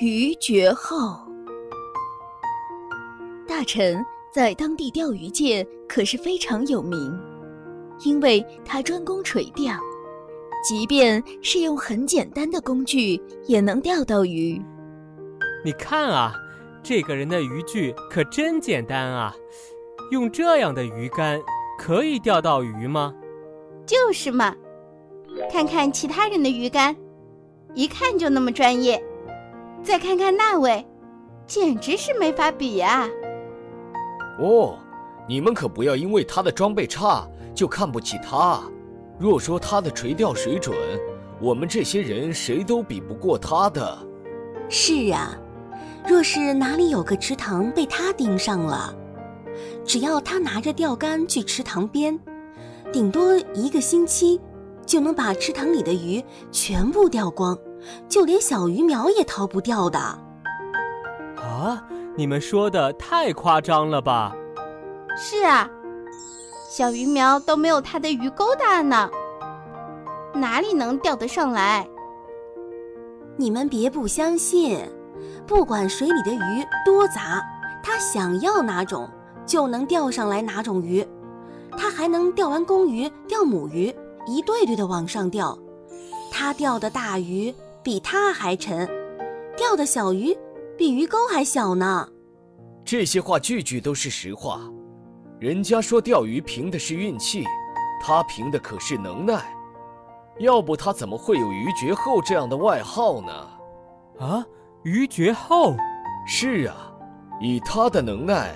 鱼绝后。大臣在当地钓鱼界可是非常有名，因为他专攻垂钓，即便是用很简单的工具也能钓到鱼。你看啊，这个人的渔具可真简单啊！用这样的鱼竿可以钓到鱼吗？就是嘛，看看其他人的鱼竿，一看就那么专业。再看看那位，简直是没法比呀！哦，你们可不要因为他的装备差就看不起他。若说他的垂钓水准，我们这些人谁都比不过他的。是啊。若是哪里有个池塘被他盯上了，只要他拿着钓竿去池塘边，顶多一个星期就能把池塘里的鱼全部钓光，就连小鱼苗也逃不掉的。啊，你们说的太夸张了吧？是啊，小鱼苗都没有它的鱼钩大呢，哪里能钓得上来？你们别不相信。不管水里的鱼多杂，它想要哪种就能钓上来哪种鱼。它还能钓完公鱼，钓母鱼，一对对的往上钓。它钓的大鱼比他还沉，钓的小鱼比鱼钩还小呢。这些话句句都是实话。人家说钓鱼凭的是运气，他凭的可是能耐。要不他怎么会有鱼绝后这样的外号呢？啊？鱼绝后，是啊，以他的能耐，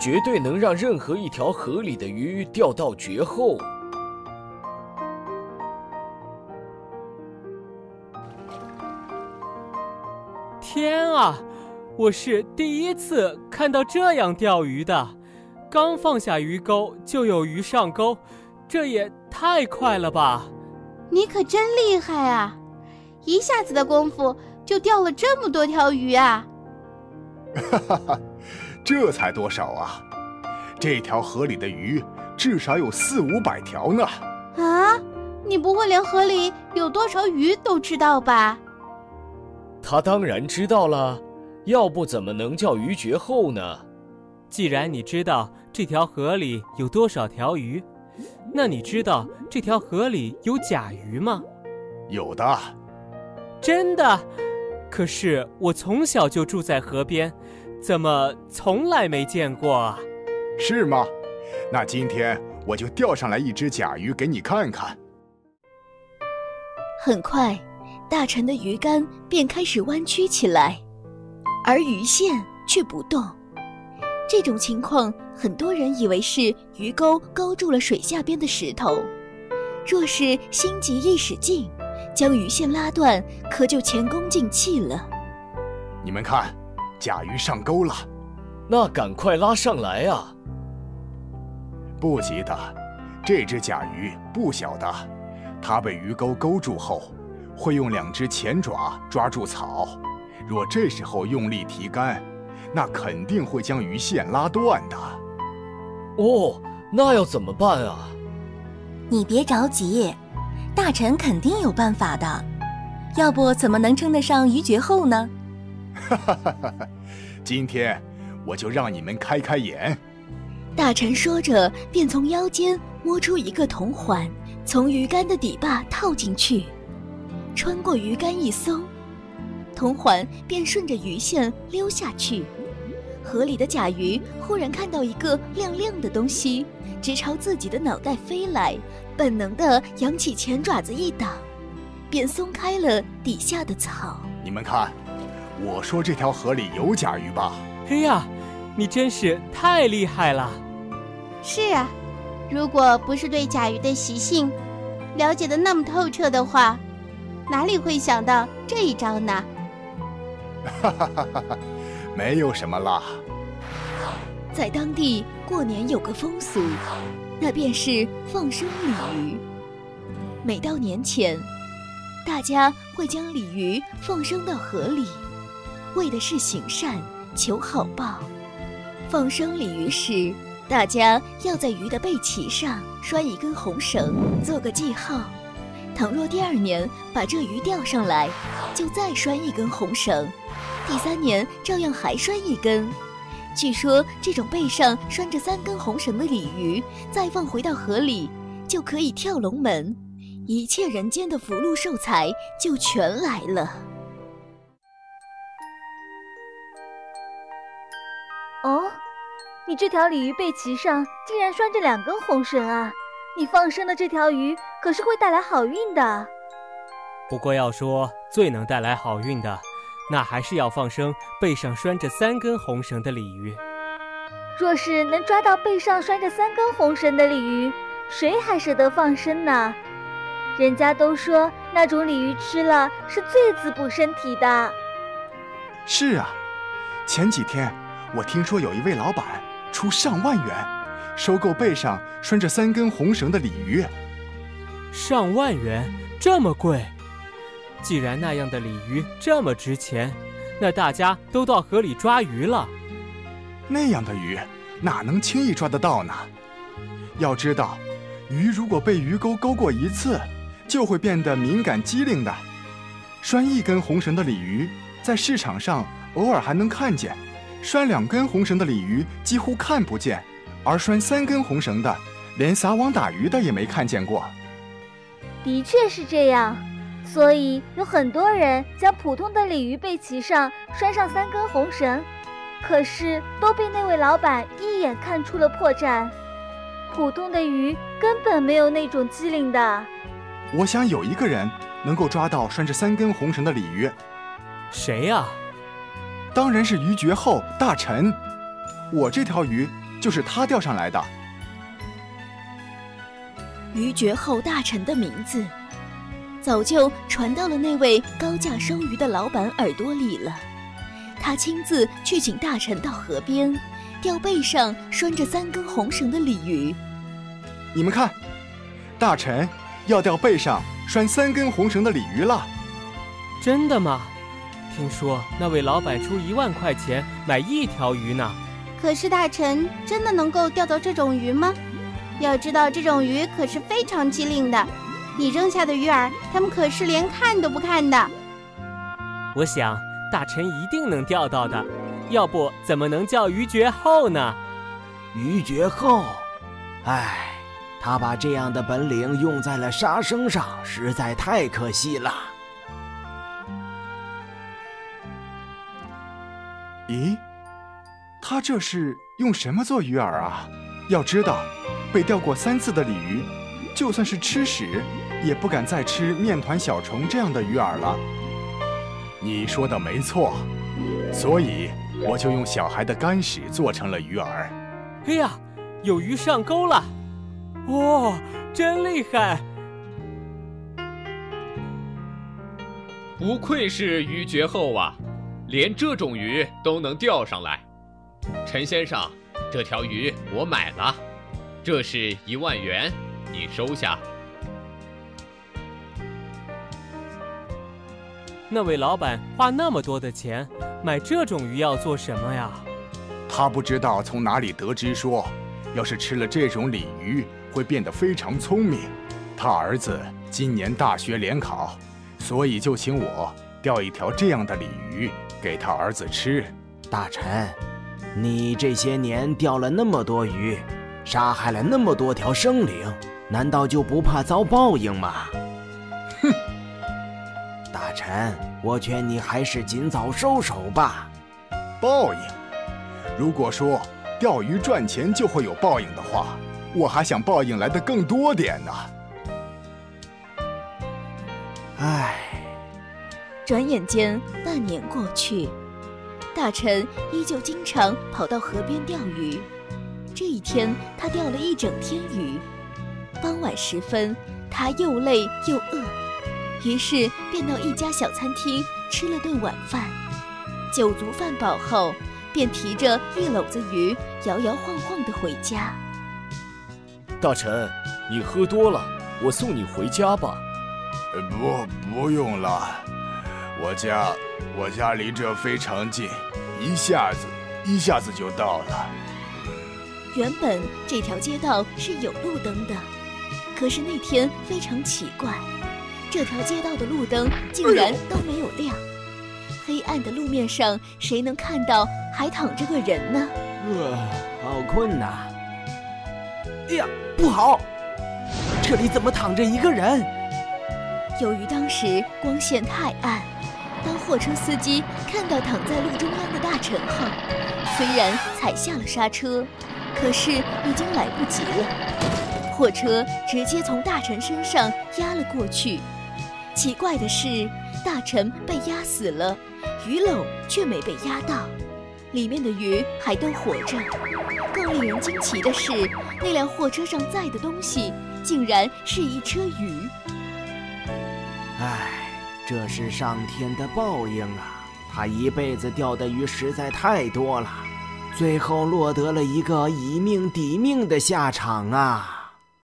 绝对能让任何一条河里的鱼钓到绝后。我是第一次看到这样钓鱼的，刚放下鱼钩就有鱼上钩，这也太快了吧！你可真厉害啊，一下子的功夫。就钓了这么多条鱼啊！哈哈哈，这才多少啊？这条河里的鱼至少有四五百条呢。啊，你不会连河里有多少鱼都知道吧？他当然知道了，要不怎么能叫鱼绝后呢？既然你知道这条河里有多少条鱼，那你知道这条河里有甲鱼吗？有的。真的？可是我从小就住在河边，怎么从来没见过啊？是吗？那今天我就钓上来一只甲鱼给你看看。很快，大臣的鱼竿便开始弯曲起来，而鱼线却不动。这种情况，很多人以为是鱼钩勾住了水下边的石头。若是心急一使劲，将鱼线拉断，可就前功尽弃了。你们看，甲鱼上钩了，那赶快拉上来啊！不急的，这只甲鱼不小的，它被鱼钩勾住后，会用两只前爪抓住草。若这时候用力提竿，那肯定会将鱼线拉断的。哦，那要怎么办啊？你别着急。大臣肯定有办法的，要不怎么能称得上鱼绝后呢？哈哈哈哈！今天我就让你们开开眼。大臣说着，便从腰间摸出一个铜环，从鱼竿的底把套进去，穿过鱼竿一松，铜环便顺着鱼线溜下去。河里的甲鱼忽然看到一个亮亮的东西，直朝自己的脑袋飞来，本能地扬起前爪子一挡，便松开了底下的草。你们看，我说这条河里有甲鱼吧？哎呀，你真是太厉害了！是啊，如果不是对甲鱼的习性了解的那么透彻的话，哪里会想到这一招呢？哈哈哈哈哈！没有什么啦。在当地过年有个风俗，那便是放生鲤鱼。每到年前，大家会将鲤鱼放生到河里，为的是行善，求好报。放生鲤鱼时，大家要在鱼的背鳍上拴一根红绳，做个记号，倘若第二年把这鱼钓上来，就再拴一根红绳；第三年照样还拴一根。据说这种背上拴着三根红绳的鲤鱼，再放回到河里，就可以跳龙门，一切人间的福禄寿财就全来了。哦，你这条鲤鱼背鳍上竟然拴着两根红绳啊！你放生的这条鱼可是会带来好运的。不过要说最能带来好运的，那还是要放生背上拴着三根红绳的鲤鱼。若是能抓到背上拴着三根红绳的鲤鱼，谁还舍得放生呢？人家都说那种鲤鱼吃了是最滋补身体的。是啊，前几天我听说有一位老板出上万元收购背上拴着三根红绳的鲤鱼。上万元，这么贵？既然那样的鲤鱼这么值钱，那大家都到河里抓鱼了。那样的鱼哪能轻易抓得到呢？要知道，鱼如果被鱼钩勾过一次，就会变得敏感机灵的。拴一根红绳的鲤鱼，在市场上偶尔还能看见；拴两根红绳的鲤鱼几乎看不见，而拴三根红绳的，连撒网打鱼的也没看见过。的确是这样。所以有很多人将普通的鲤鱼背鳍上拴上三根红绳，可是都被那位老板一眼看出了破绽。普通的鱼根本没有那种机灵的。我想有一个人能够抓到拴着三根红绳的鲤鱼。谁呀？当然是鱼绝后大臣。我这条鱼就是他钓上来的。鱼绝后大臣的名字。早就传到了那位高价收鱼的老板耳朵里了。他亲自去请大臣到河边，钓背上拴着三根红绳的鲤鱼。你们看，大臣要钓背上拴三根红绳的鲤鱼了。真的吗？听说那位老板出一万块钱买一条鱼呢。可是大臣真的能够钓到这种鱼吗？要知道，这种鱼可是非常机灵的。你扔下的鱼饵，他们可是连看都不看的。我想大臣一定能钓到的，要不怎么能叫鱼绝后呢？鱼绝后，唉，他把这样的本领用在了杀生上，实在太可惜了。咦，他这是用什么做鱼饵啊？要知道，被钓过三次的鲤鱼，就算是吃屎。也不敢再吃面团、小虫这样的鱼饵了。你说的没错，所以我就用小孩的干屎做成了鱼饵。哎呀，有鱼上钩了！哇、哦，真厉害！不愧是鱼绝后啊，连这种鱼都能钓上来。陈先生，这条鱼我买了，这是一万元，你收下。那位老板花那么多的钱买这种鱼要做什么呀？他不知道从哪里得知说，要是吃了这种鲤鱼会变得非常聪明。他儿子今年大学联考，所以就请我钓一条这样的鲤鱼给他儿子吃。大臣，你这些年钓了那么多鱼，杀害了那么多条生灵，难道就不怕遭报应吗？哼！大臣，我劝你还是尽早收手吧。报应？如果说钓鱼赚钱就会有报应的话，我还想报应来的更多点呢。唉。转眼间半年过去，大臣依旧经常跑到河边钓鱼。这一天，他钓了一整天鱼。傍晚时分，他又累又饿。于是便到一家小餐厅吃了顿晚饭，酒足饭饱后，便提着一篓子鱼摇摇晃晃地回家。大臣，你喝多了，我送你回家吧。不，不用了，我家我家离这非常近，一下子一下子就到了。原本这条街道是有路灯的，可是那天非常奇怪。这条街道的路灯竟然都没有亮。黑暗的路面上，谁能看到还躺着个人呢？呃，好困呐！哎呀，不好！这里怎么躺着一个人？由于当时光线太暗，当货车司机看到躺在路中央的大臣后，虽然踩下了刹车，可是已经来不及了。货车直接从大臣身上压了过去。奇怪的是，大臣被压死了。鱼篓却没被压到，里面的鱼还都活着。更令人惊奇的是，那辆货车上载的东西竟然是一车鱼。唉，这是上天的报应啊！他一辈子钓的鱼实在太多了，最后落得了一个以命抵命的下场啊！